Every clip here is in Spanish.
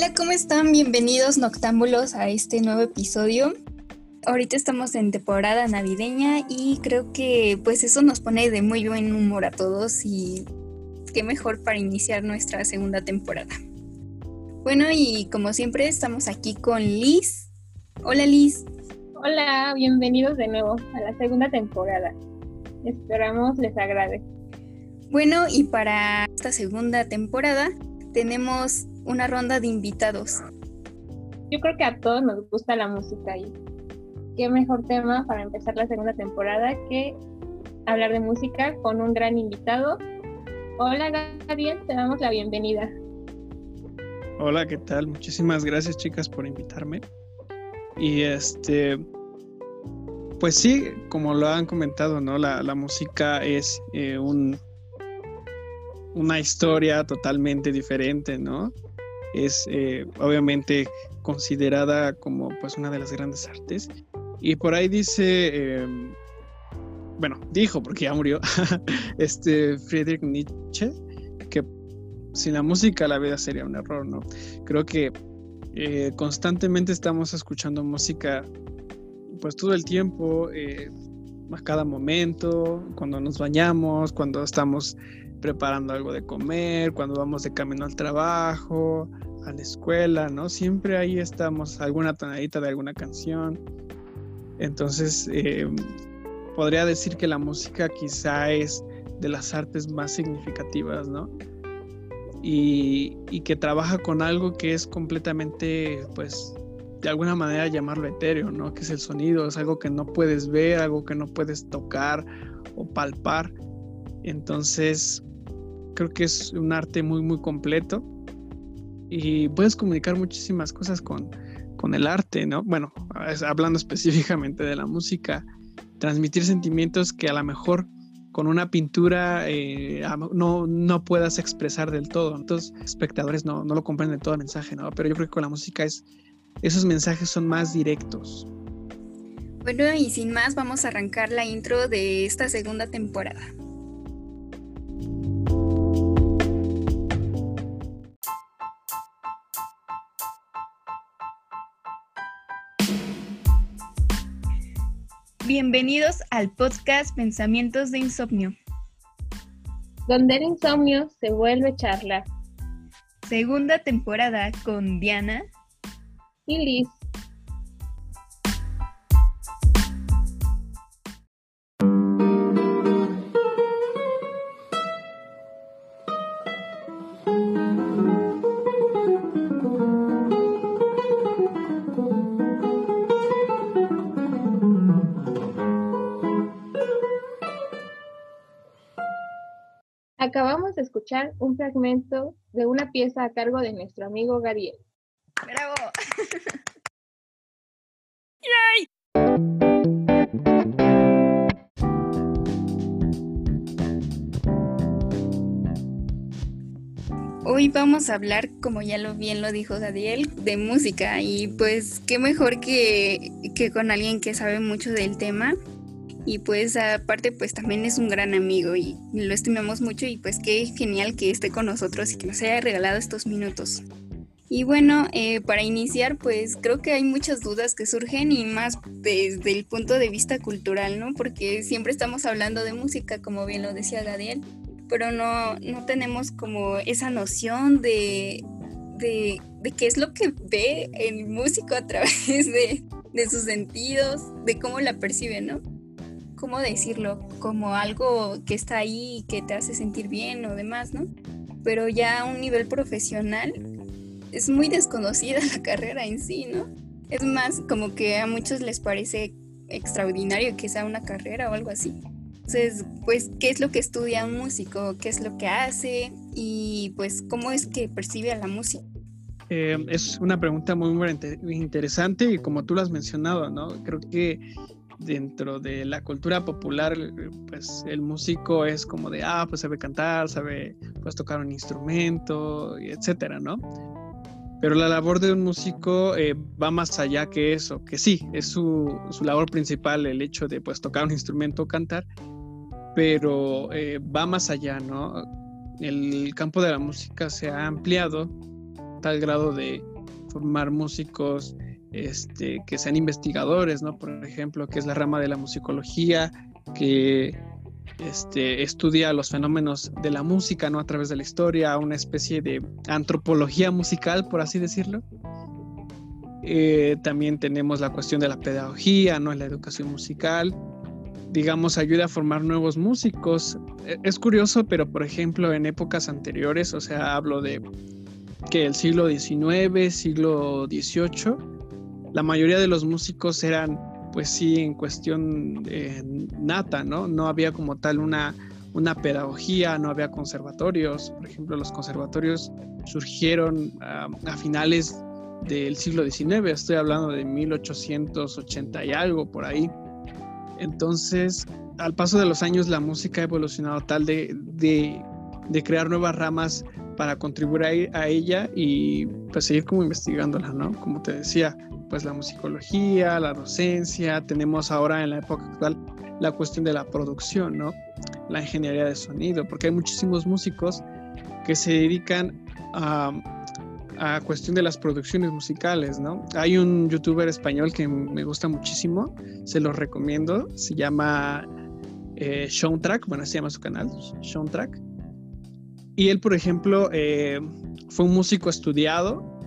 Hola, ¿cómo están? Bienvenidos noctámbulos a este nuevo episodio. Ahorita estamos en temporada navideña y creo que pues eso nos pone de muy buen humor a todos y qué mejor para iniciar nuestra segunda temporada. Bueno, y como siempre estamos aquí con Liz. Hola Liz. Hola, bienvenidos de nuevo a la segunda temporada. Esperamos les agrade. Bueno, y para esta segunda temporada tenemos una ronda de invitados. Yo creo que a todos nos gusta la música y qué mejor tema para empezar la segunda temporada que hablar de música con un gran invitado. Hola Gabriel, te damos la bienvenida. Hola, ¿qué tal? Muchísimas gracias chicas por invitarme. Y este, pues sí, como lo han comentado, ¿no? La, música es eh, un, una historia totalmente diferente, ¿no? Es eh, obviamente considerada como pues una de las grandes artes. Y por ahí dice, em, bueno, dijo, porque ya murió, este Friedrich Nietzsche, que sin la música la vida sería un error, ¿no? Creo que eh, constantemente estamos escuchando música pues todo el tiempo, eh, a cada momento, cuando nos bañamos, cuando estamos preparando algo de comer, cuando vamos de camino al trabajo, la escuela, ¿no? Siempre ahí estamos, alguna tonadita de alguna canción. Entonces, eh, podría decir que la música quizá es de las artes más significativas, ¿no? Y, y, que trabaja con algo que es completamente, pues, de alguna manera llamarlo etéreo, ¿no? Que es el sonido, es algo que no puedes ver, algo que no puedes tocar o palpar. Entonces, creo que es un arte muy, muy completo y puedes comunicar muchísimas cosas con, con el arte, ¿no? Bueno, hablando específicamente de la música, transmitir sentimientos que a lo mejor con una pintura eh, no, no puedas expresar del todo. Entonces, espectadores no, no lo comprenden todo el mensaje, ¿no? Pero yo creo que con la música es esos mensajes son más directos. Bueno, y sin más, vamos a arrancar la intro de esta segunda temporada. Bienvenidos al podcast Pensamientos de Insomnio. Donde el insomnio se vuelve charla. Segunda temporada con Diana y Liz. Escuchar un fragmento de una pieza a cargo de nuestro amigo Gabriel. ¡Bravo! Hoy vamos a hablar, como ya lo bien lo dijo Dadiel, de música y pues qué mejor que, que con alguien que sabe mucho del tema y pues aparte pues también es un gran amigo y lo estimamos mucho y pues qué genial que esté con nosotros y que nos haya regalado estos minutos. Y bueno, eh, para iniciar, pues creo que hay muchas dudas que surgen y más desde el punto de vista cultural, ¿no? Porque siempre estamos hablando de música, como bien lo decía Gadiel, pero no, no tenemos como esa noción de, de, qué es lo que ve el músico a través de, de sus sentidos, de cómo la percibe, ¿no? ¿Cómo decirlo? Como algo que está ahí que te hace sentir bien o demás, ¿no? Pero ya a un nivel profesional es muy desconocida la carrera en sí, ¿no? Es más, como que a muchos les parece extraordinario que sea una carrera o algo así. Entonces, pues, ¿qué es lo que estudia un músico? ¿Qué es lo que hace? Y pues, ¿cómo es que percibe a la música? Eh, es una pregunta muy, muy interesante y como tú lo has mencionado, ¿no? Creo que dentro de la cultura popular, pues el músico es como de, ah, pues sabe cantar, sabe pues tocar un instrumento, etcétera, ¿no? Pero la labor de un músico eh, va más allá que eso, que sí, es su, su, labor principal el hecho de pues tocar un instrumento o cantar, pero eh, va más allá, ¿no? El campo de la música se ha ampliado tal grado de formar músicos este, que sean investigadores, ¿no? Por ejemplo, que es la rama de la musicología, que este, estudia los fenómenos de la música, ¿no? A través de la historia, una especie de antropología musical, por así decirlo. Eh, también tenemos la cuestión de la pedagogía, ¿no? La educación musical. Digamos, ayuda a formar nuevos músicos. E, es curioso, pero por ejemplo, en épocas anteriores, o sea, hablo de que el siglo XIX, siglo XVIII, la mayoría de los músicos eran pues sí, en cuestión nata, ¿no? No había como tal una, una pedagogía, no había conservatorios. Por ejemplo, los conservatorios surgieron a finales del siglo XIX, estoy hablando de 1880 y algo por ahí. Entonces, al paso de los años, la música ha evolucionado tal de, de, crear nuevas ramas para contribuir a, a, ella y pues seguir como investigándola, ¿no? Como te decía, pues la musicología, la docencia, tenemos ahora en la época actual la cuestión de la producción, ¿no? La ingeniería de sonido, porque hay muchísimos músicos que se dedican a, a cuestión de las producciones musicales, ¿no? Hay un youtuber español que me gusta muchísimo, se lo recomiendo, se llama eh, Soundtrack, bueno, se llama su canal, Soundtrack. Y él, por ejemplo, eh, fue un músico estudiado,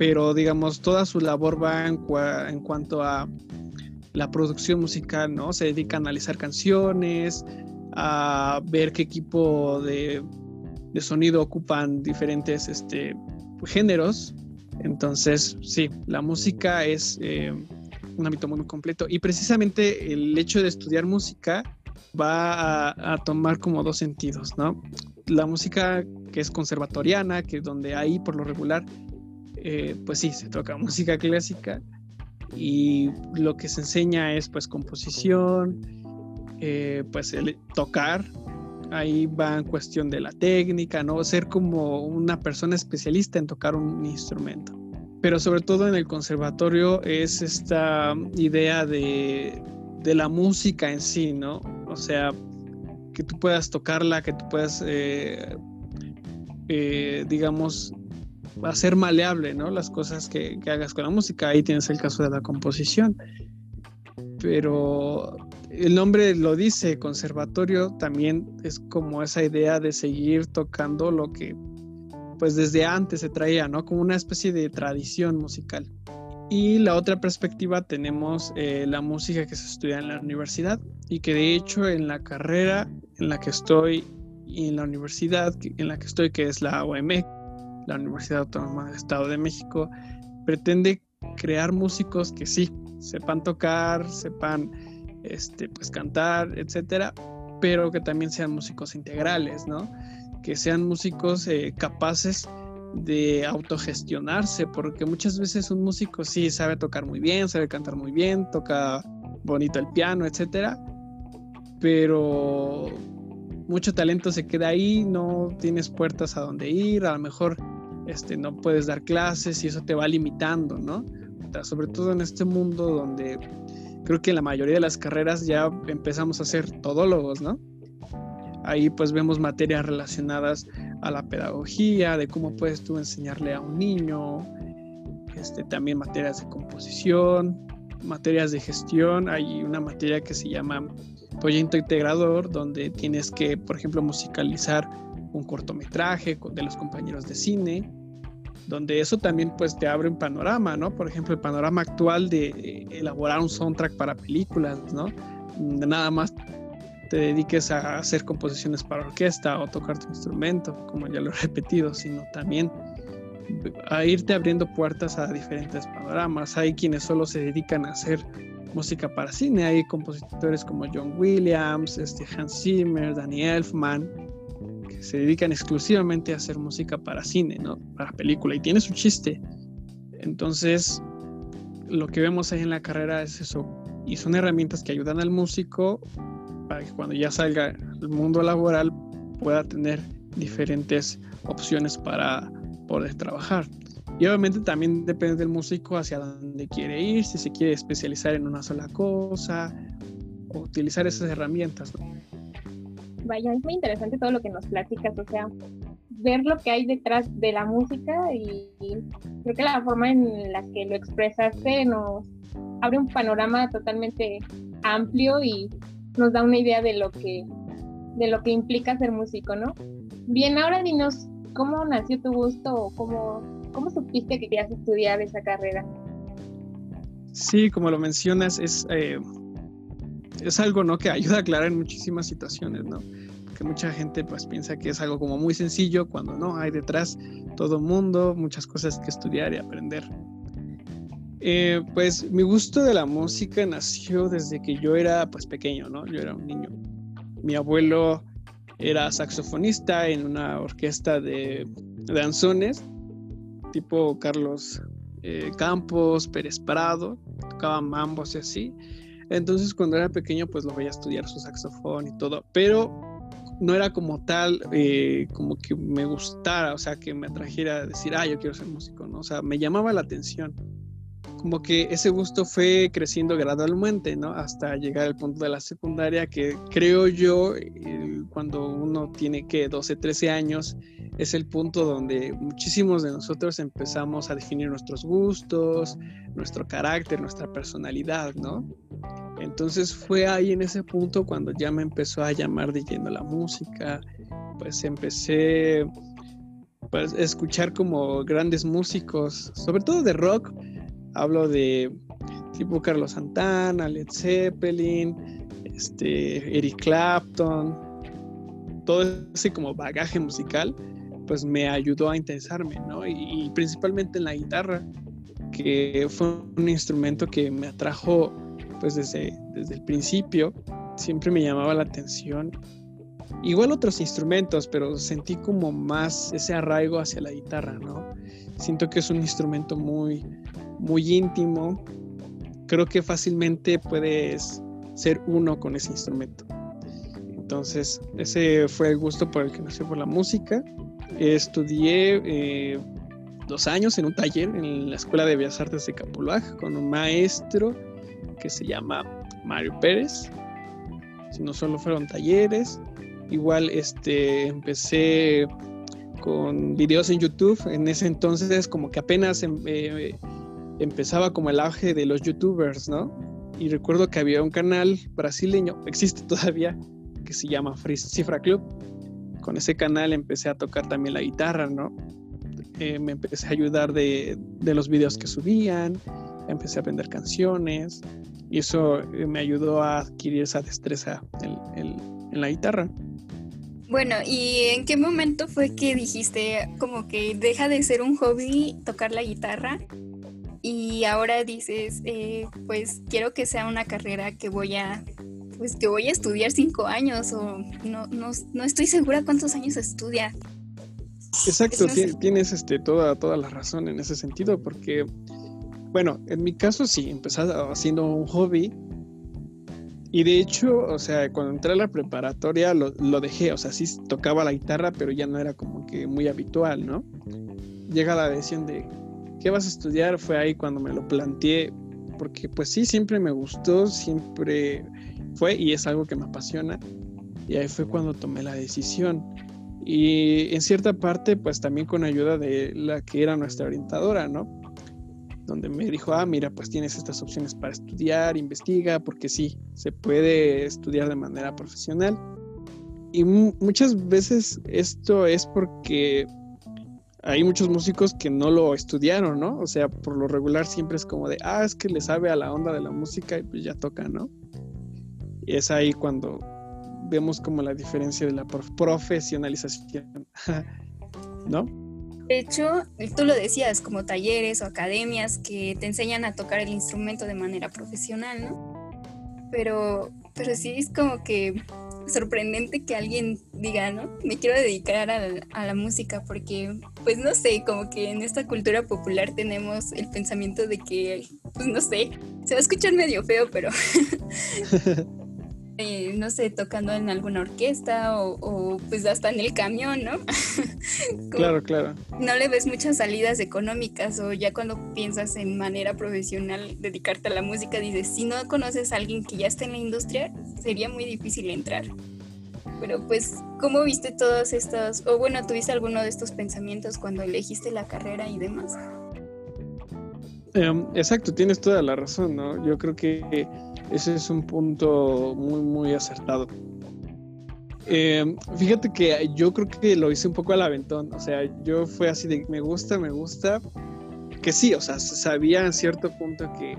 pero digamos, toda su labor va en, cuanto a la producción musical, ¿no? Se dedica a analizar canciones, a ver qué equipo de, de sonido ocupan diferentes este, géneros. Entonces, sí, la música es eh, un ámbito muy, completo. Y precisamente el hecho de estudiar música va a, tomar como dos sentidos, ¿no? La música que es conservatoriana, que es donde ahí por lo regular eh, pues sí, se toca música clásica y lo que se enseña es pues composición, eh, pues tocar, ahí va en cuestión de la técnica, ¿no? Ser como una persona especialista en tocar un instrumento. Pero sobre todo en el conservatorio es esta idea de, de la música en sí, ¿no? O sea, que tú puedas tocarla, que tú puedas, eh, digamos, hacer maleable, ¿no? Las cosas que, hagas con la música. Ahí tienes el caso de la composición. Pero el nombre lo dice, conservatorio también es como esa idea de seguir tocando lo que pues desde antes se traía, ¿no? Como una especie de tradición musical. Y la otra perspectiva tenemos eh, la música que se estudia en la universidad y que de hecho en la carrera en la que estoy y en la universidad en la que estoy, que es la OME, la Universidad Autónoma del Estado de México, pretende crear músicos que sí, sepan tocar, sepan este, pues, cantar, etcétera, pero que también sean músicos integrales, ¿no? Que sean músicos eh, capaces de autogestionarse, porque muchas veces un músico sí sabe tocar muy bien, sabe cantar muy bien, toca bonito el piano, etcétera, pero mucho talento se queda ahí, no tienes puertas a donde ir, a lo mejor este, no puedes dar clases y eso te va limitando, ¿no? sobre todo en este mundo donde creo que en la mayoría de las carreras ya empezamos a ser todólogos, ¿no? Ahí pues vemos materias relacionadas a la pedagogía, de cómo puedes tú enseñarle a un niño, este, también materias de composición, materias de gestión, hay una materia que se llama proyecto integrador, donde tienes que, por ejemplo, musicalizar un cortometraje de los compañeros de cine, donde eso también pues te abre un panorama, ¿no? Por ejemplo, el panorama actual de elaborar un soundtrack para películas, ¿no? Nada más te dediques a hacer composiciones para orquesta o tocar tu instrumento, como ya lo he repetido, sino también a irte abriendo puertas a diferentes panoramas. Hay quienes solo se dedican a hacer música para cine, hay compositores como John Williams, este Hans Zimmer, Danny Elfman, se dedican exclusivamente a hacer música para cine, ¿no? Para película, y tiene su chiste. Entonces, lo que vemos ahí en la carrera es eso, y son herramientas que ayudan al músico para que cuando ya salga al mundo laboral pueda tener diferentes opciones para poder trabajar. Y obviamente también depende del músico hacia dónde quiere ir, si se quiere especializar en una sola cosa, o utilizar esas herramientas. Vaya, es muy interesante todo lo que nos platicas, o sea, ver lo que hay detrás de la música y, creo que la forma en la que lo expresaste nos abre un panorama totalmente amplio y nos da una idea de lo que de lo que implica ser músico, ¿no? Bien, ahora dinos cómo nació tu gusto o cómo, cómo supiste que querías estudiar esa carrera. Sí, como lo mencionas, es, eh, es algo ¿no? que ayuda a aclarar muchísimas situaciones, ¿no? Mucha gente pues piensa que es algo como muy sencillo cuando no, hay detrás todo mundo, muchas cosas que estudiar y aprender. Eh, pues mi gusto de la música nació desde que yo era pues pequeño, ¿no? Yo era un niño. Mi abuelo era saxofonista en una orquesta de danzones, tipo Carlos eh, Campos, Pérez Prado, tocaba mambos y así. Entonces cuando era pequeño pues lo veía estudiar su saxofón y todo, pero no era como tal, eh, como que me gustara, o sea, que me atrajera a decir, ah, yo quiero ser músico, ¿no? O sea, me llamaba la atención. Como que ese gusto fue creciendo gradualmente, ¿no? Hasta llegar al punto de la secundaria, que creo yo, cuando uno tiene que 12, 13 años, es el punto donde muchísimos de nosotros empezamos a definir nuestros gustos, nuestro carácter, nuestra personalidad, ¿no? Entonces fue ahí en ese punto cuando ya me empezó a llamar de lleno la música, pues empecé pues, a escuchar como grandes músicos, sobre todo de rock, hablo de tipo Carlos Santana, Led Zeppelin, este, Eric Clapton, todo ese como bagaje musical, pues me ayudó a interesarme, ¿no? Y, y principalmente en la guitarra, que fue un instrumento que me atrajo pues desde, desde el principio siempre me llamaba la atención. Igual otros instrumentos, pero sentí como más ese arraigo hacia la guitarra, ¿no? Siento que es un instrumento muy, muy íntimo. Creo que fácilmente puedes ser uno con ese instrumento. Entonces, ese fue el gusto por el que nací por la música. Estudié eh, dos años en un taller en la Escuela de Bellas Artes de Capuluaj con un maestro que se llama Mario Pérez. Si no solo fueron talleres, igual este empecé con videos en YouTube. En ese entonces como que apenas em, eh, empezaba como el auge de los youtubers, ¿no? Y recuerdo que había un canal brasileño, existe todavía, que se llama Cifra Club. Con ese canal empecé a tocar también la guitarra, ¿no? Eh, me empecé a ayudar de, de los videos que subían, empecé a aprender canciones, y eso eh, me ayudó a adquirir esa destreza en, la guitarra. Bueno, ¿y en qué momento fue que dijiste como que deja de ser un hobby tocar la guitarra y ahora dices, eh, pues quiero que sea una carrera que voy a, pues que voy a estudiar cinco años o no, no, no estoy segura cuántos años estudia. Exacto, tienes este, toda, toda la razón en ese sentido porque bueno, en mi caso sí, empecé haciendo un hobby. Y de hecho, o sea, cuando entré a la preparatoria lo, dejé, o sea, sí tocaba la guitarra, pero ya no era como que muy habitual, ¿no? Llega la decisión de, ¿qué vas a estudiar? Fue ahí cuando me lo planteé, porque pues sí, siempre me gustó, siempre fue y es algo que me apasiona. Y ahí fue cuando tomé la decisión. Y en cierta parte, pues también con ayuda de la que era nuestra orientadora, ¿no? donde me dijo, ah, mira, pues tienes estas opciones para estudiar, investiga, porque sí, se puede estudiar de manera profesional. Y muchas veces esto es porque hay muchos músicos que no lo estudiaron, ¿no? O sea, por lo regular siempre es como de, ah, es que le sabe a la onda de la música y pues ya toca, ¿no? Y es ahí cuando vemos como la diferencia de la profesionalización, ¿no? De hecho, tú lo decías, como talleres o academias que te enseñan a tocar el instrumento de manera profesional, ¿no? Pero, pero sí es como que sorprendente que alguien diga, ¿no? Me quiero dedicar a la, a la, música porque, pues no sé, como que en esta cultura popular tenemos el pensamiento de que, pues no sé, se va a escuchar medio feo, pero Eh, no sé, tocando en alguna orquesta o, pues hasta en el camión, ¿no? claro, claro. No le ves muchas salidas económicas o ya cuando piensas en manera profesional dedicarte a la música, dices, si no conoces a alguien que ya está en la industria, sería muy difícil entrar. Pero pues, ¿cómo viste todos estos, o bueno, tuviste alguno de estos pensamientos cuando elegiste la carrera y demás? Em, exacto, tienes toda la razón, ¿no? Yo creo que ese es un punto muy, muy acertado. Em, fíjate que yo creo que lo hice un poco al aventón, o sea, yo fue así de me gusta, me gusta, que sí, o sea, sabía en cierto punto que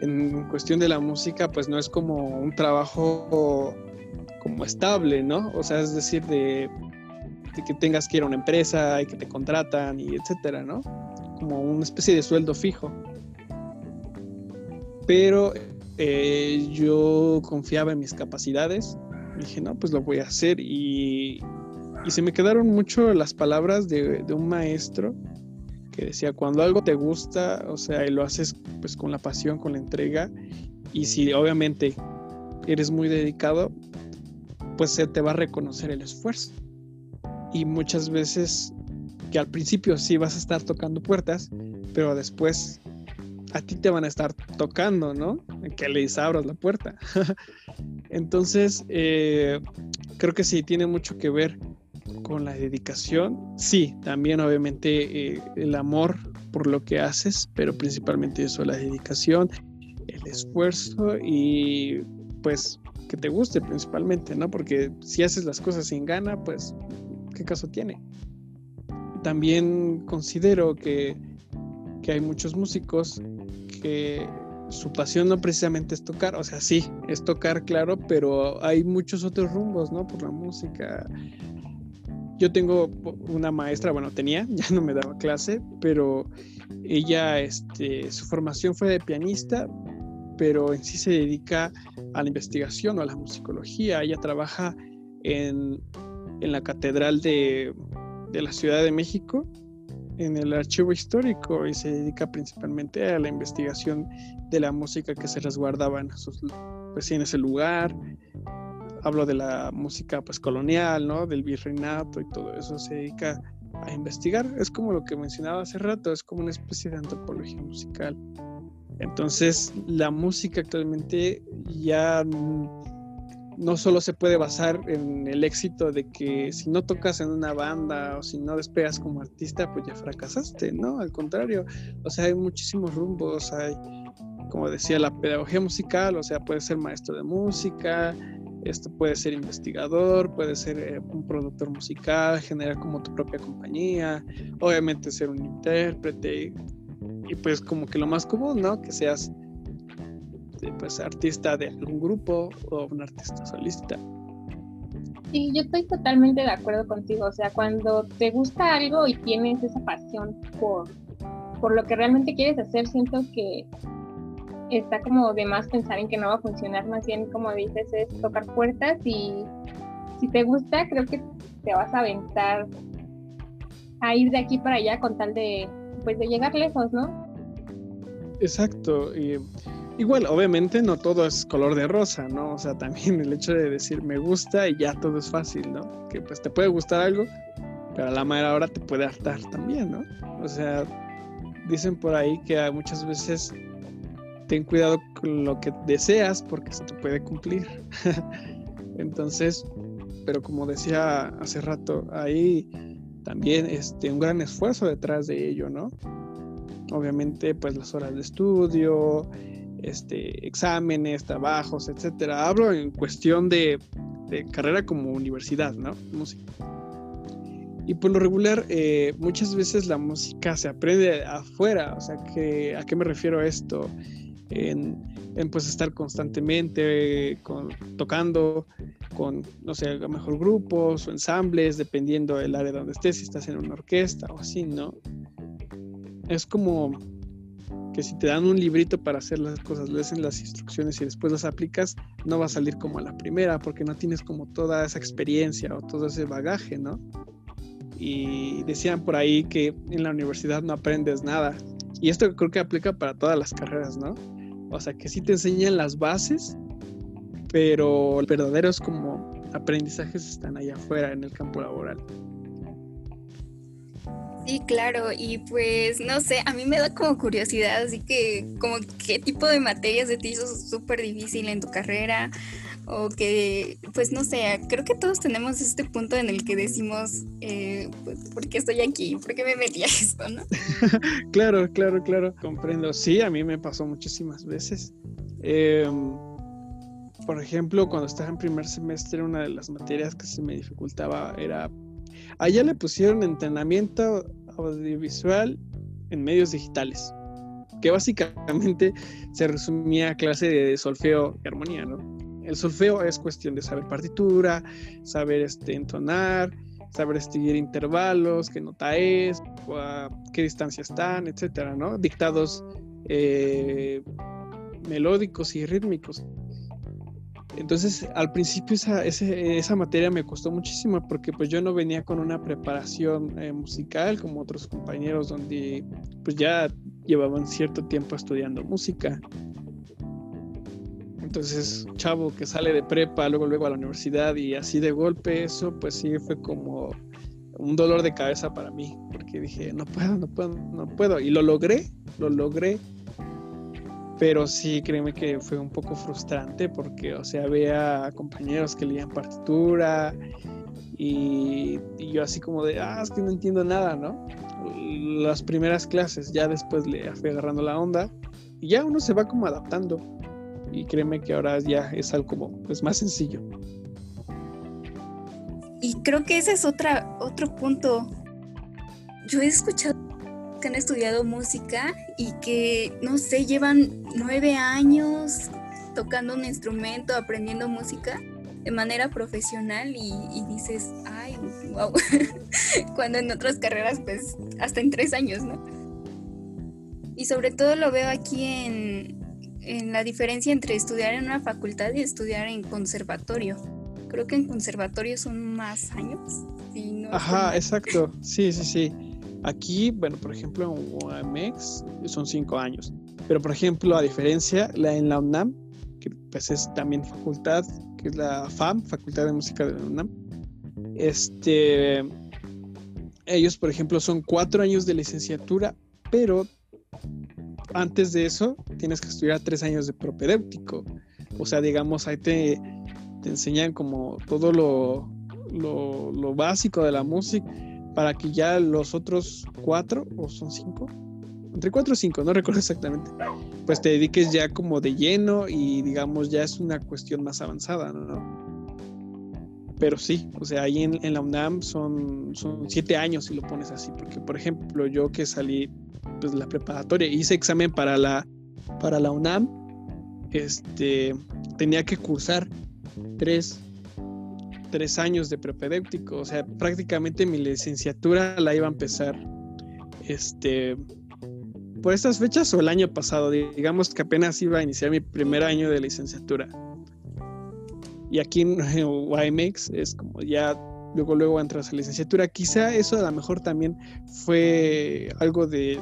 en cuestión de la música, pues no es como un trabajo como estable, ¿no? O sea, es decir, de, que tengas que ir a una empresa y que te contratan y etcétera, ¿no? Como una especie de sueldo fijo. Pero eh, yo confiaba en mis capacidades. Dije, no, pues lo voy a hacer. Y, se me quedaron mucho las palabras de un maestro que decía, cuando algo te gusta, o sea, y lo haces pues con la pasión, con la entrega, y si obviamente eres muy dedicado, pues se te va a reconocer el esfuerzo. Y muchas veces que al principio sí vas a estar tocando puertas, pero después a ti te van a estar tocando, ¿no? Que les abras la puerta. Entonces, eh, creo que sí, tiene mucho que ver con la dedicación, sí, también obviamente eh, el amor por lo que haces, pero principalmente eso, la dedicación, el esfuerzo y pues que te guste principalmente, ¿no? Porque si haces las cosas sin gana, pues, ¿qué caso tiene? También considero que, que hay muchos músicos que su pasión no precisamente es tocar, o sea, sí, es tocar, claro, pero hay muchos otros rumbos, ¿no? Por la música, yo tengo una maestra, bueno, tenía, ya no me daba clase, pero ella, este, su formación fue de pianista, pero en sí se dedica a la investigación o a la musicología. Ella trabaja en, en la Catedral de, de, la Ciudad de México, en el archivo histórico, y se dedica principalmente a la investigación de la música que se resguardaba en, esos, pues, en ese lugar, hablo de la música pues colonial, ¿no? Del virreinato y todo eso se dedica a investigar. Es como lo que mencionaba hace rato, es como una especie de antropología musical. Entonces, la música actualmente ya no solo se puede basar en el éxito de que si no tocas en una banda o si no despegas como artista, pues ya fracasaste, ¿no? Al contrario, o sea, hay muchísimos rumbos, hay, como decía, la pedagogía musical, o sea, puede ser maestro de música, esto puede ser investigador, puede ser eh, un productor musical, generar como tu propia compañía, obviamente ser un intérprete y, pues como que lo más común, ¿no? Que seas eh, pues artista de algún grupo o un artista solista. Sí, yo estoy totalmente de acuerdo contigo. O sea, cuando te gusta algo y tienes esa pasión por, por lo que realmente quieres hacer, siento que está como de más pensar en que no va a funcionar, más bien como dices es tocar puertas y si te gusta creo que te vas a aventar a ir de aquí para allá con tal de pues de llegar lejos, ¿no? Exacto, y igual obviamente no todo es color de rosa, ¿no? O sea, también el hecho de decir me gusta y ya todo es fácil, ¿no? Que pues te puede gustar algo, pero a la manera hora te puede hartar también, ¿no? O sea, dicen por ahí que muchas veces ten cuidado con lo que deseas porque se te puede cumplir. Entonces, pero como decía hace rato, hay también este, un gran esfuerzo detrás de ello, ¿no? Obviamente, pues las horas de estudio, este, exámenes, trabajos, etcétera. Hablo en cuestión de, carrera como universidad, ¿no? Música. Y por lo regular, eh, muchas veces la música se aprende afuera. O sea, que, ¿a qué me refiero esto? En, pues estar constantemente con, tocando con, no sé, a lo mejor grupos o ensambles, dependiendo del área donde estés, si estás en una orquesta o así, ¿no? Es como que si te dan un librito para hacer las cosas, lees las instrucciones y después las aplicas, no va a salir como a la primera, porque no tienes como toda esa experiencia o todo ese bagaje, ¿no? Y decían por ahí que en la universidad no aprendes nada. Y esto creo que aplica para todas las carreras, ¿no? O sea, que sí te enseñan las bases, pero verdaderos como aprendizajes están allá afuera en el campo laboral. Sí, claro, y pues no sé, a mí me da como curiosidad, así que como qué tipo de materias de ti hizo súper difícil en tu carrera o que, pues no sé, creo que todos tenemos este punto en el que decimos, eh, pues, ¿por qué estoy aquí? ¿Por qué me metí a esto? ¿no? claro, claro, claro, comprendo. Sí, a mí me pasó muchísimas veces. Em, por ejemplo, cuando estaba en primer semestre, una de las materias que se me dificultaba era, allá le pusieron entrenamiento audiovisual en medios digitales que básicamente se resumía a clase de solfeo y armonía, ¿no? El solfeo es cuestión de saber partitura, saber este, entonar, saber seguir intervalos, qué nota es, qué distancia están, etcétera, ¿no? Dictados eh, melódicos y rítmicos. Entonces, al principio esa, esa, materia me costó muchísimo porque pues yo no venía con una preparación eh, musical como otros compañeros donde pues ya llevaban cierto tiempo estudiando música. Entonces, chavo que sale de prepa, luego luego a la universidad y así de golpe eso, pues sí fue como un dolor de cabeza para mí, porque dije, no puedo, no puedo, no puedo. Y lo logré, lo logré. Pero sí, créeme que fue un poco frustrante porque, o sea, veía compañeros que leían partitura y, y, yo así como de, ah, es que no entiendo nada, ¿no? Las primeras clases, ya después le fui agarrando la onda y ya uno se va como adaptando y créeme que ahora ya es algo pues más sencillo. Y creo que ese es otra, otro punto. Yo he escuchado que han estudiado música y que, no sé, llevan nueve años tocando un instrumento, aprendiendo música de manera profesional y, y dices, ay, wow, cuando en otras carreras pues hasta en tres años, ¿no? Y sobre todo lo veo aquí en, en la diferencia entre estudiar en una facultad y estudiar en conservatorio. Creo que en conservatorio son más años. Ajá, exacto. Sí, sí, sí. Aquí, bueno, por ejemplo, en UAMX son cinco años. Pero, por ejemplo, a diferencia, la, en la UNAM, que pues es también facultad, que es la FAM, Facultad de Música de la UNAM, este, ellos, por ejemplo, son cuatro años de licenciatura, pero antes de eso tienes que estudiar tres años de propedéutico. O sea, digamos, ahí te, te enseñan como todo lo, lo, básico de la música para que ya los otros cuatro, o son cinco, entre cuatro o cinco, no recuerdo exactamente, pues te dediques ya como de lleno y digamos ya es una cuestión más avanzada, ¿no? Pero sí, o sea, ahí en, la UNAM son, son siete años si lo pones así, porque por ejemplo yo que salí pues, la preparatoria, hice examen para la, para la UNAM, este, tenía que cursar tres, tres años de prepedéutico, o sea, prácticamente mi licenciatura la iba a empezar, este, por estas fechas o el año pasado, digamos que apenas iba a iniciar mi primer año de licenciatura. Y aquí en YMX es como ya luego luego entras a licenciatura. Quizá eso a lo mejor también fue algo de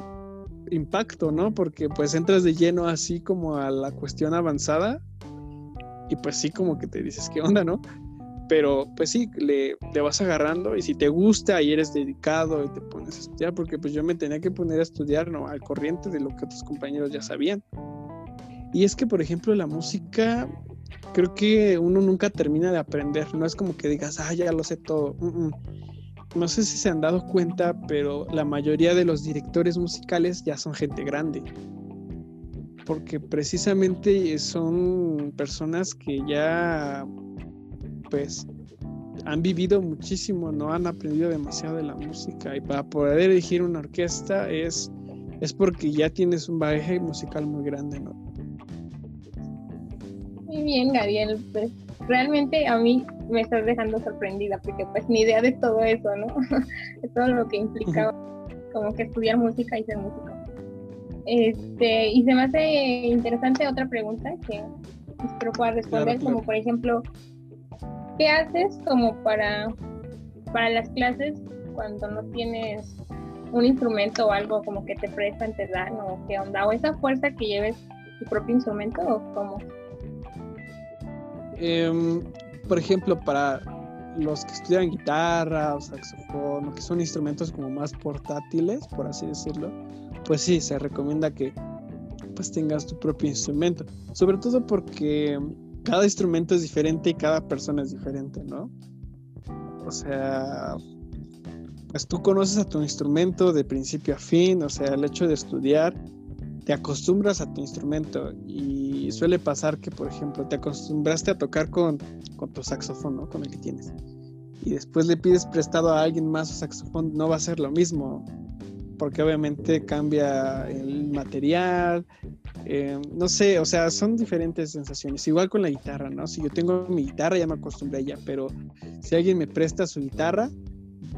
impacto, ¿no? Porque pues entras de lleno así como a la cuestión avanzada y pues sí como que te dices qué onda, ¿no? Pero pues sí, le, vas agarrando y si te gusta y eres dedicado y te pones a estudiar, porque pues yo me tenía que poner a estudiar, ¿no? Al corriente de lo que otros compañeros ya sabían. Y es que, por ejemplo, la música, creo que uno nunca termina de aprender, no es como que digas, ah, ya lo sé todo. No sé si se han dado cuenta, pero la mayoría de los directores musicales ya son gente grande. Porque precisamente son personas que ya, pues, han vivido muchísimo, no han aprendido demasiado de la música. Y para poder dirigir una orquesta es, es porque ya tienes un bagaje musical muy grande, ¿no? Muy bien, Gabriel. Pues realmente a mí me estás dejando sorprendida porque pues ni idea de todo eso, ¿no? de todo lo que implica como que estudiar música y ser músico. Este, y se me hace interesante otra pregunta que espero pueda responder, como por ejemplo, ¿qué haces como para, para las clases cuando no tienes un instrumento o algo como que te prestan, te dan o qué onda? ¿O esa fuerza que lleves tu propio instrumento o cómo? Em, por ejemplo, para los que estudian guitarra o saxofón, que son instrumentos como más portátiles, por así decirlo, pues sí, se recomienda que pues tengas tu propio instrumento. Sobre todo porque cada instrumento es diferente y cada persona es diferente, ¿no? O sea, pues tú conoces a tu instrumento de principio a fin, o sea, el hecho de estudiar, te acostumbras a tu instrumento y suele pasar que, por ejemplo, te acostumbraste a tocar con, con tu saxofón, ¿no? Con el que tienes. Y después le pides prestado a alguien más su saxofón, no va a ser lo mismo, porque obviamente cambia el material, eh, no sé, o sea, son diferentes sensaciones. Igual con la guitarra, ¿no? Si yo tengo mi guitarra ya me acostumbré a ella, pero si alguien me presta su guitarra,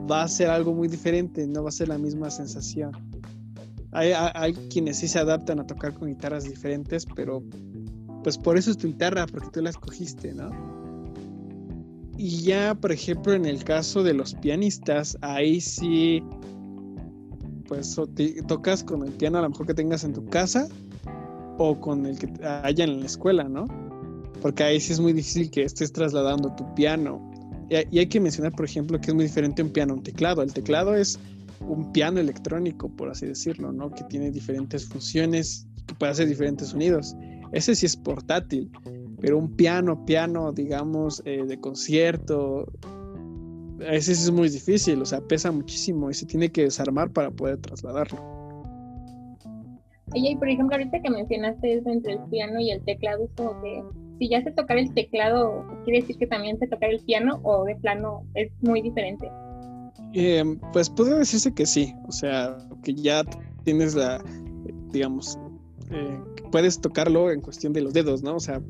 va a ser algo muy diferente, no va a ser la misma sensación. Hay, hay, quienes sí se adaptan a tocar con guitarras diferentes, pero pues por eso es tu guitarra, porque tú la escogiste, ¿no? Y ya, por ejemplo, en el caso de los pianistas, ahí sí, pues tocas con el piano a lo mejor que tengas en tu casa o con el que haya en la escuela, ¿no? Porque ahí sí es muy difícil que estés trasladando tu piano. Y, hay que mencionar, por ejemplo, que es muy diferente un piano a un teclado. El teclado es un piano electrónico, por así decirlo, ¿no? Que tiene diferentes funciones, que puede hacer diferentes sonidos. Ese sí es portátil, pero un piano, piano, digamos, eh, de concierto, ese sí es muy difícil, o sea, pesa muchísimo y se tiene que desarmar para poder trasladarlo. Oye, y por ejemplo, ahorita que mencionaste eso entre el piano y el teclado, es como que si ya sé tocar el teclado, ¿quiere decir que también sé tocar el piano o de plano es muy diferente? Eh, pues puede decirse que sí, o sea, que ya tienes la, digamos, eh, puedes tocarlo en cuestión de los dedos, ¿no? O sea,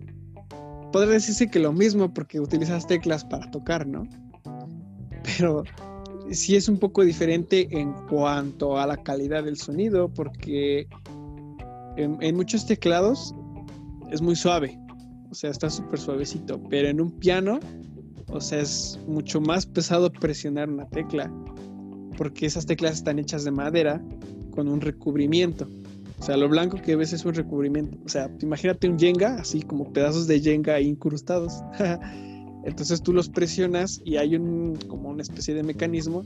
podría decirse que lo mismo porque utilizas teclas para tocar, ¿no? Pero sí es un poco diferente en cuanto a la calidad del sonido porque en, muchos teclados es muy suave, o sea, está súper suavecito, pero en un piano, o sea, es mucho más pesado presionar una tecla, porque esas teclas están hechas de madera con un recubrimiento. O sea, lo blanco que ves es un recubrimiento. O sea, imagínate un Jenga, así como pedazos de Jenga incrustados. Entonces tú los presionas y hay un como una especie de mecanismo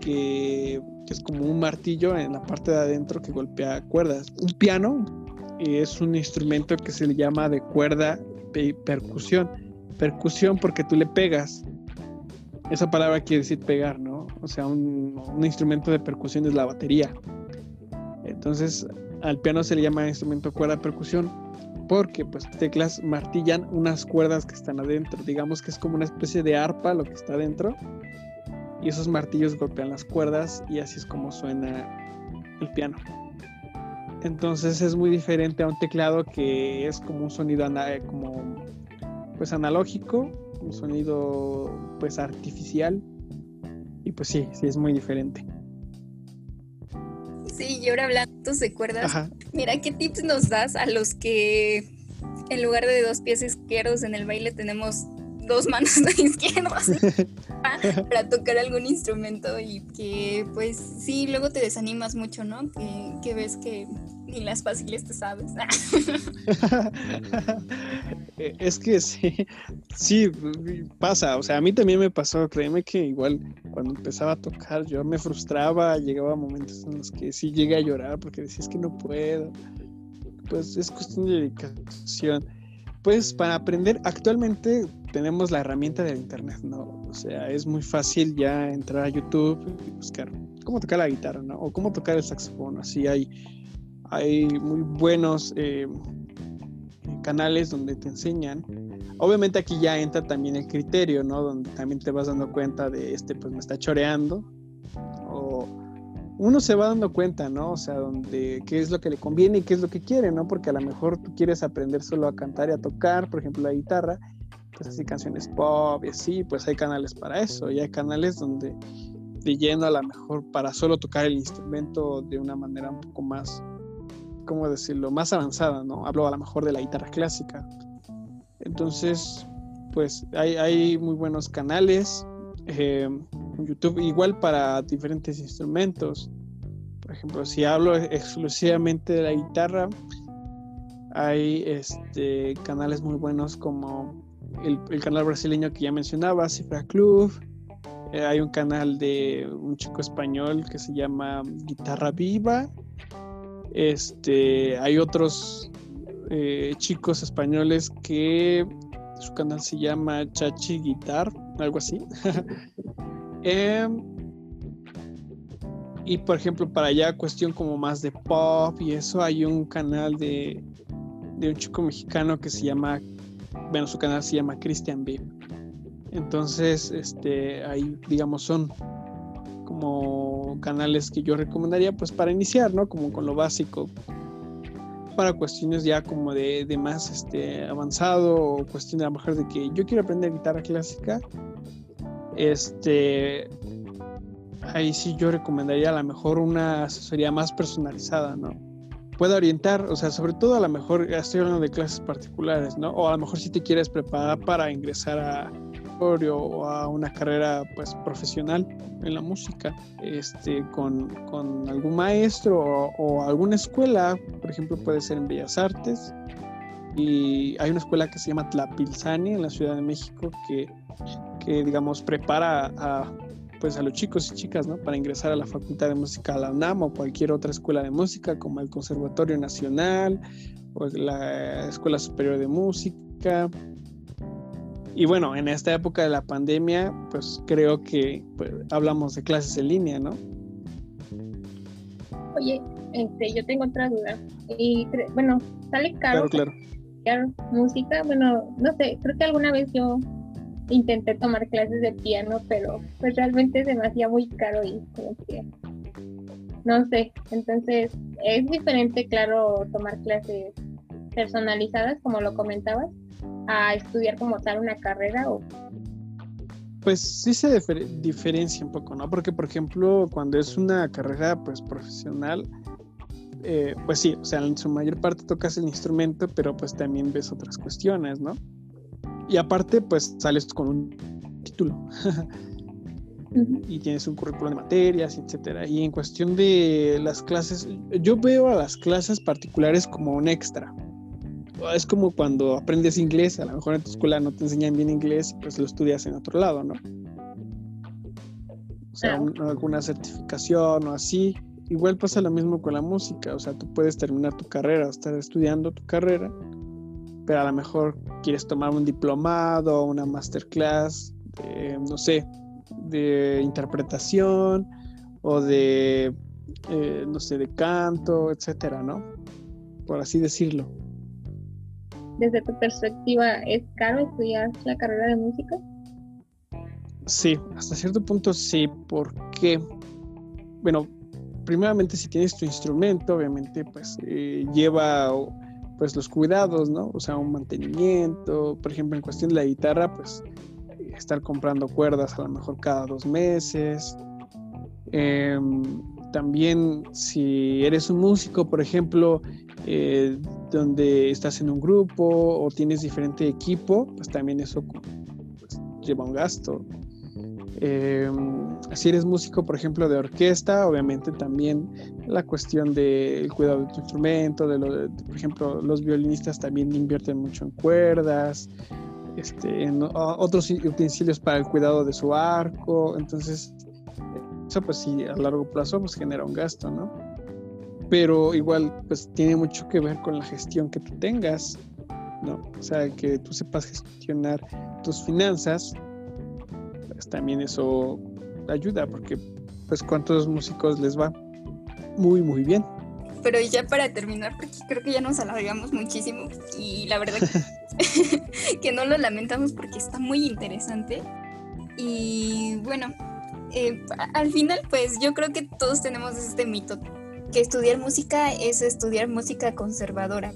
que, es como un martillo en la parte de adentro que golpea cuerdas. Un piano es un instrumento que se le llama de cuerda percusión. Percusión porque tú le pegas. Esa palabra quiere decir pegar, ¿no? O sea, un, instrumento de percusión es la batería. Entonces, al piano se le llama instrumento cuerda percusión porque pues teclas martillan unas cuerdas que están adentro. Digamos que es como una especie de arpa lo que está adentro y esos martillos golpean las cuerdas y así es como suena el piano. Entonces es muy diferente a un teclado que es como un sonido como pues analógico, un sonido pues artificial. Y pues sí, sí es muy diferente. Sí, y ahora hablando de cuerdas, mira qué tips nos das a los que en lugar de dos pies izquierdos en el baile tenemos dos manos izquierdas para tocar algún instrumento y que pues sí, luego te desanimas mucho, ¿no? Que, ves que ni las fáciles te sabes. es que sí, sí, pasa, o sea, a mí también me pasó, créeme que igual cuando empezaba a tocar yo me frustraba, llegaba momentos en los que sí llegué a llorar porque decías que no puedo, pues es cuestión de dedicación. Pues para aprender, actualmente tenemos la herramienta del internet, ¿no? O sea, es muy fácil ya entrar a YouTube y buscar cómo tocar la guitarra, ¿no? O cómo tocar el saxofón. Así hay, hay muy buenos eh, canales donde te enseñan. Obviamente aquí ya entra también el criterio, ¿no? Donde también te vas dando cuenta de este, pues me está choreando. O uno se va dando cuenta, ¿no? O sea, donde qué es lo que le conviene y qué es lo que quiere, ¿no? Porque a lo mejor tú quieres aprender solo a cantar y a tocar, por ejemplo, la guitarra, pues así canciones pop y así, pues hay canales para eso, y hay canales donde de lleno a lo mejor para solo tocar el instrumento de una manera un poco más, ¿cómo decirlo?, más avanzada, ¿no? Hablo a lo mejor de la guitarra clásica. Entonces, pues hay, hay muy buenos canales. Eh, YouTube, igual para diferentes instrumentos. Por ejemplo, si hablo exclusivamente de la guitarra, hay este, canales muy buenos como el, canal brasileño que ya mencionaba, Cifra Club. Eh, hay un canal de un chico español que se llama Guitarra Viva. Este, hay otros eh, chicos españoles que su canal se llama Chachi Guitar, algo así. Em, y por ejemplo, para allá, cuestión como más de pop y eso, hay un canal de, de un chico mexicano que se llama, bueno, su canal se llama Christian B. Entonces, este, ahí, digamos, son como canales que yo recomendaría, pues para iniciar, ¿no? Como con lo básico. Para cuestiones ya como de, de más este, avanzado o cuestiones a lo mejor de que yo quiero aprender guitarra clásica, este, ahí sí yo recomendaría a lo mejor una asesoría más personalizada, ¿no? Pueda orientar, o sea, sobre todo a lo mejor, estoy hablando de clases particulares, ¿no? O a lo mejor si te quieres preparar para ingresar a o a una carrera pues profesional en la música este con, con algún maestro o, alguna escuela por ejemplo puede ser en Bellas Artes y hay una escuela que se llama Tlapilzani en la Ciudad de México que, que digamos prepara a pues a los chicos y chicas, ¿no? Para ingresar a la Facultad de Música de la UNAM o cualquier otra escuela de música como el Conservatorio Nacional o la Escuela Superior de Música. Y bueno, en esta época de la pandemia, pues creo que pues, hablamos de clases en línea, ¿no? Oye, este, yo tengo otra duda. Y bueno, sale caro. Claro, claro. música, bueno, no sé, creo que alguna vez yo intenté tomar clases de piano, pero pues realmente se me hacía muy caro y no sé, entonces es diferente, claro, tomar clases personalizadas, como lo comentabas, a estudiar como tal una carrera o pues sí se diferencia un poco, ¿no? Porque, por ejemplo, cuando es una carrera pues profesional, eh, pues sí, o sea, en su mayor parte tocas el instrumento, pero pues también ves otras cuestiones, ¿no? Y aparte, pues sales con un título. y tienes un currículum de materias, etcétera. Y en cuestión de las clases, yo veo a las clases particulares como un extra. Es como cuando aprendes inglés, a lo mejor en tu escuela no te enseñan bien inglés, pues lo estudias en otro lado, ¿no? O sea, alguna certificación o así. Igual pasa lo mismo con la música, o sea, tú puedes terminar tu carrera, estar estudiando tu carrera, pero a lo mejor quieres tomar un diplomado, una masterclass, no sé, de interpretación o de, eh, no sé, de canto, etcétera, ¿no? Por así decirlo. Desde tu perspectiva, ¿es caro estudiar la carrera de música? Sí, hasta cierto punto sí, porque, bueno, primeramente si tienes tu instrumento, obviamente, pues eh, lleva pues los cuidados, ¿no? O sea, un mantenimiento, por ejemplo, en cuestión de la guitarra, pues estar comprando cuerdas a lo mejor cada dos meses. Em, también si eres un músico, por ejemplo, eh, donde estás en un grupo o tienes diferente equipo, pues también eso pues, lleva un gasto. Em, si eres músico, por ejemplo, de orquesta, obviamente también la cuestión del cuidado de tu instrumento, por ejemplo, los violinistas también invierten mucho en cuerdas, este, en otros utensilios para el cuidado de su arco, entonces eso pues sí, a largo plazo pues genera un gasto, ¿no? Pero igual pues tiene mucho que ver con la gestión que tú tengas, ¿no? O sea, que tú sepas gestionar tus finanzas pues, también eso ayuda, porque pues cuántos músicos les va muy, muy bien. Pero ya para terminar, porque creo que ya nos alargamos muchísimo y la verdad que, no lo lamentamos porque está muy interesante. Y bueno, eh, al final pues yo creo que todos tenemos este mito, que estudiar música es estudiar música conservadora.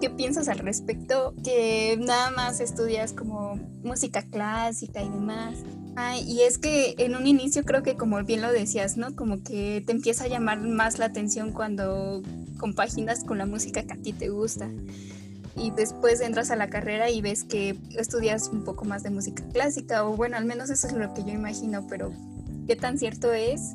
¿Qué piensas al respecto? Que nada más estudias como música clásica y demás. Y es que en un inicio creo que como bien lo decías, ¿no? Como que te empieza a llamar más la atención cuando compaginas con la música que a ti te gusta. Y después entras a la carrera y ves que estudias un poco más de música clásica, o bueno, al menos eso es lo que yo imagino, pero ¿qué tan cierto es?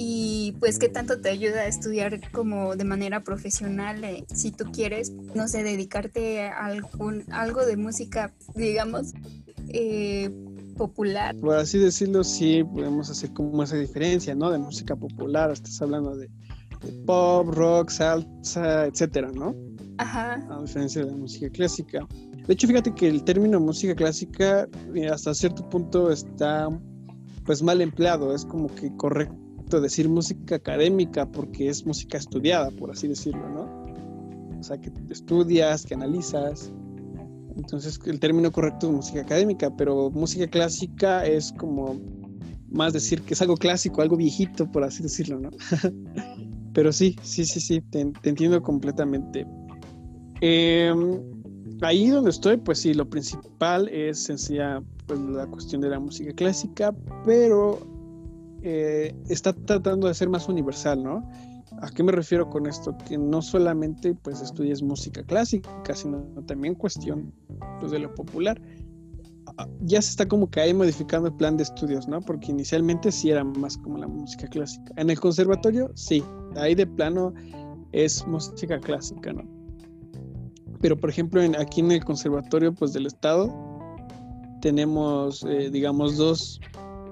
y pues qué tanto te ayuda a estudiar como de manera profesional eh, si tú quieres, no sé, dedicarte a algún, algo de música, digamos, eh, popular. Por así decirlo, sí, podemos hacer como esa diferencia, ¿no? De música popular, estás hablando de, pop, rock, salsa, etcétera, ¿no? Ajá. A diferencia de la música clásica. De hecho, fíjate que el término música clásica hasta cierto punto está pues mal empleado. Es como que correcto decir música académica porque es música estudiada, por así decirlo, ¿no? O sea, que estudias, que analizas. Entonces, el término correcto es música académica, pero música clásica es como más decir que es algo clásico, algo viejito, por así decirlo, ¿no? pero sí, sí, sí, sí, te, entiendo completamente. Em, ahí donde estoy, pues sí, lo principal es sencilla, pues la cuestión de la música clásica, pero eh, está tratando de ser más universal, ¿no? ¿A qué me refiero con esto? Que no solamente pues estudies música clásica, sino también cuestión pues, de lo popular. Ah, ya se está como que ahí modificando el plan de estudios, ¿no? Porque inicialmente sí era más como la música clásica. En el conservatorio, sí, ahí de plano es música clásica, ¿no? Pero por ejemplo, en, aquí en el conservatorio pues del estado tenemos, eh, digamos, dos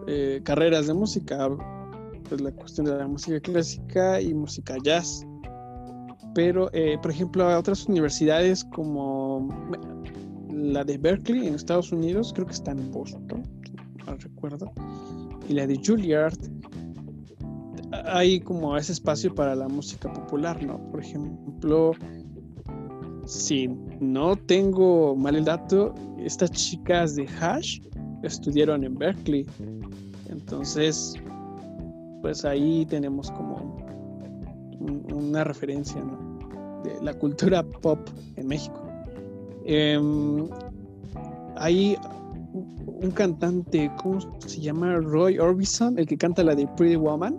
eh, carreras de música pues, la cuestión de la música clásica y música jazz. Pero, eh, por ejemplo, a otras universidades como la de Berkeley en Estados Unidos, creo que está en Boston, no recuerdo, y la de Juilliard, hay como ese espacio para la música popular, ¿no? Por ejemplo, si no tengo mal el dato, estas chicas de Hash estudiaron en Berkeley. Entonces, pues ahí tenemos como una referencia de la cultura pop en México. Em, hay un cantante, ¿cómo se llama? Roy Orbison, el que canta la de Pretty Woman.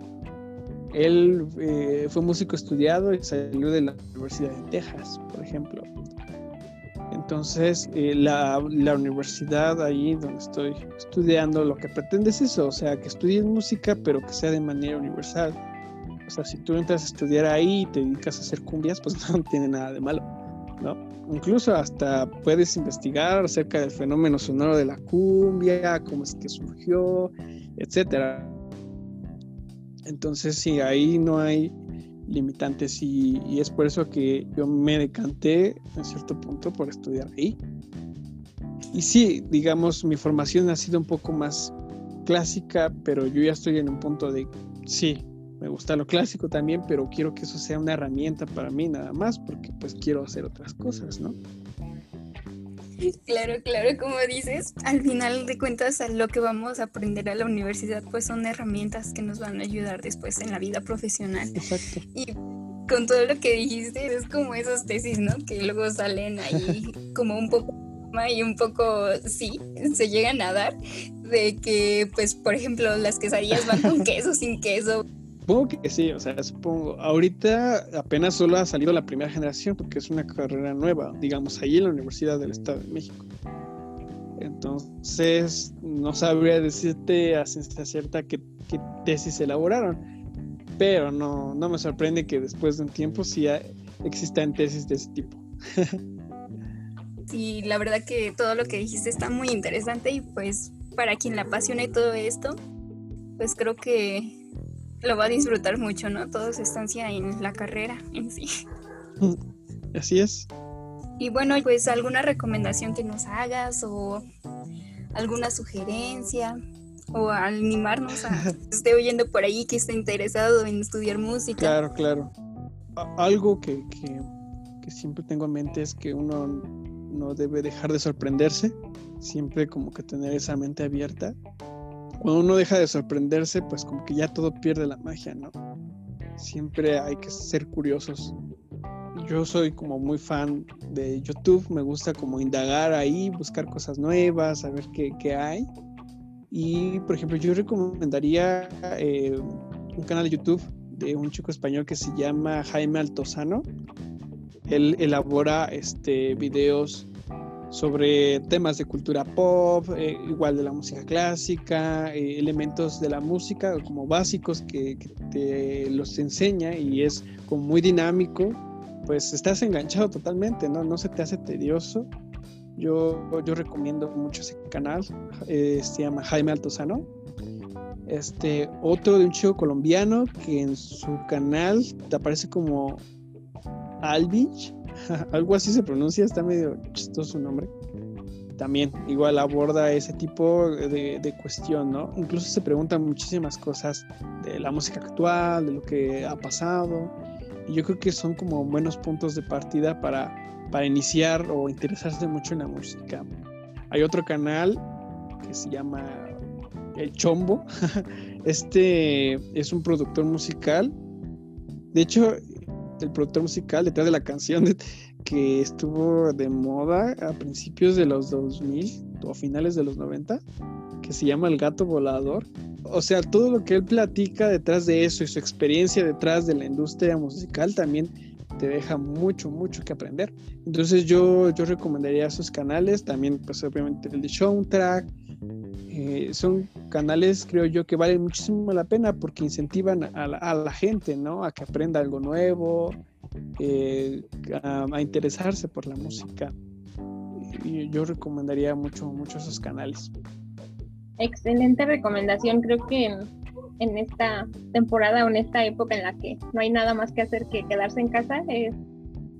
Él eh, fue músico estudiado y salió de la Universidad de Texas, por ejemplo. Entonces, eh, la, la, universidad ahí donde estoy estudiando lo que pretende es eso, o sea, que estudies música, pero que sea de manera universal. O sea, si tú entras a estudiar ahí y te dedicas a hacer cumbias, pues no tiene nada de malo, ¿no? Incluso hasta puedes investigar acerca del fenómeno sonoro de la cumbia, cómo es que surgió, etcétera. Entonces, sí, ahí no hay limitantes y, es por eso que yo me decanté en cierto punto por estudiar ahí. Y sí, digamos, mi formación ha sido un poco más clásica, pero yo ya estoy en un punto de, sí, me gusta lo clásico también, pero quiero que eso sea una herramienta para mí nada más, porque pues quiero hacer otras cosas, ¿no? Claro, claro, como dices, al final de cuentas lo que vamos a aprender a la universidad pues son herramientas que nos van a ayudar después en la vida profesional. Exacto. Y con todo lo que dijiste es como esas tesis, ¿no? Que luego salen ahí como un poco y un poco sí, se llegan a dar de que pues por ejemplo las quesadillas van con queso, sin queso, Supongo que sí, o sea, supongo. Ahorita apenas solo ha salido la primera generación porque es una carrera nueva, digamos, ahí en la Universidad del Estado de México. Entonces, no sabría decirte a ciencia cierta qué, qué tesis elaboraron, pero no, no me sorprende que después de un tiempo sí existan tesis de ese tipo. sí, la verdad que todo lo que dijiste está muy interesante y pues para quien le apasione todo esto, pues creo que lo va a disfrutar mucho, ¿no? Toda su estancia en la carrera en sí. Así es. Y bueno, pues alguna recomendación que nos hagas o alguna sugerencia o animarnos a que esté oyendo por ahí que esté interesado en estudiar música. Claro, claro. Algo que, que, que siempre tengo en mente es que uno no debe dejar de sorprenderse, siempre como que tener esa mente abierta cuando uno deja de sorprenderse, pues como que ya todo pierde la magia, ¿no? Siempre hay que ser curiosos. Yo soy como muy fan de YouTube, me gusta como indagar ahí, buscar cosas nuevas, saber qué, qué hay. Y, por ejemplo, yo recomendaría eh, un canal de YouTube de un chico español que se llama Jaime Altozano. Él elabora este, videos sobre temas de cultura pop, eh, igual de la música clásica, eh, elementos de la música como básicos que, te los enseña y es como muy dinámico, pues estás enganchado totalmente, ¿no? No se te hace tedioso. Yo, yo recomiendo mucho ese canal, eh, se llama Jaime Altozano. Este, otro de un chico colombiano que en su canal te aparece como Alvich, algo así se pronuncia, está medio chistoso su nombre. También igual aborda ese tipo de, de cuestión, ¿no? Incluso se preguntan muchísimas cosas de la música actual, de lo que ha pasado. Y yo creo que son como buenos puntos de partida para, para iniciar o interesarse mucho en la música. Hay otro canal que se llama El Chombo. Este es un productor musical. De hecho, el productor musical detrás de la canción que estuvo de moda a principios de los 2000 o finales de los 90, que se llama El Gato Volador. O sea, todo lo que él platica detrás de eso y su experiencia detrás de la industria musical también te deja mucho, mucho que aprender. Entonces yo, yo recomendaría esos canales, también pues obviamente el de Soundtrack. Eh, son canales, creo yo, que valen muchísimo la pena porque incentivan a la, gente, ¿no? A que aprenda algo nuevo, eh, a, interesarse por la música. Y yo recomendaría mucho, mucho esos canales. Excelente recomendación. Creo que en, esta temporada o en esta época en la que no hay nada más que hacer que quedarse en casa, es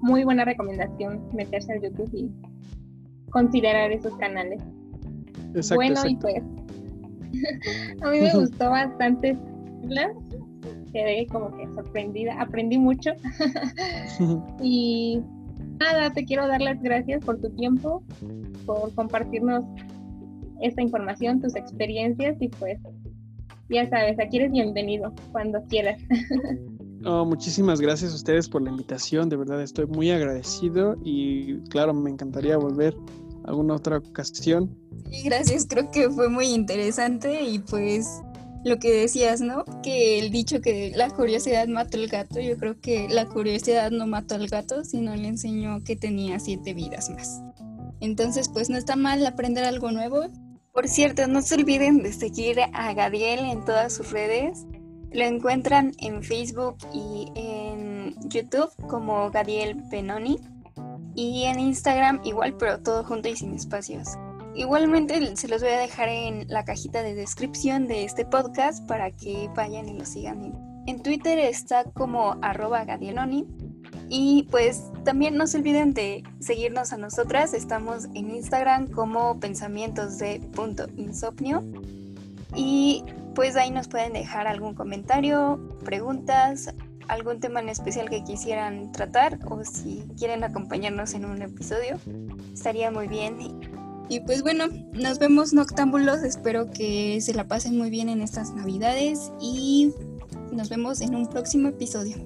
muy buena recomendación meterse al YouTube y considerar esos canales. Bueno, y pues a mí me gustó bastante quedé como que sorprendida, aprendí mucho. y nada, te quiero dar las gracias por tu tiempo, por compartirnos esta información, tus experiencias y pues ya sabes, aquí eres bienvenido cuando quieras. muchísimas gracias a ustedes por la invitación, de verdad estoy muy agradecido y claro, me encantaría volver alguna otra ocasión. Sí, gracias, creo que fue muy interesante y pues lo que decías, ¿no? Que el dicho que la curiosidad mató al gato, yo creo que la curiosidad no mató al gato, sino le enseñó que tenía siete vidas más. Entonces, pues no está mal aprender algo nuevo. Por cierto, no se olviden de seguir a Gadiel en todas sus redes. Lo encuentran en Facebook y en YouTube como Gadiel Penoni. Y en Instagram igual, pero todo junto y sin espacios. Igualmente se los voy a dejar en la cajita de descripción de este podcast para que vayan y lo sigan. En Twitter está como arroba gadieloni. Y pues también no se olviden de seguirnos a nosotras. Estamos en Instagram como pensamientos de punto insomnio. Y pues ahí nos pueden dejar algún comentario, preguntas, algún tema en especial que quisieran tratar o si quieren acompañarnos en un episodio, estaría muy bien. Y pues bueno, nos vemos noctámbulos, espero que se la pasen muy bien en estas navidades y nos vemos en un próximo episodio.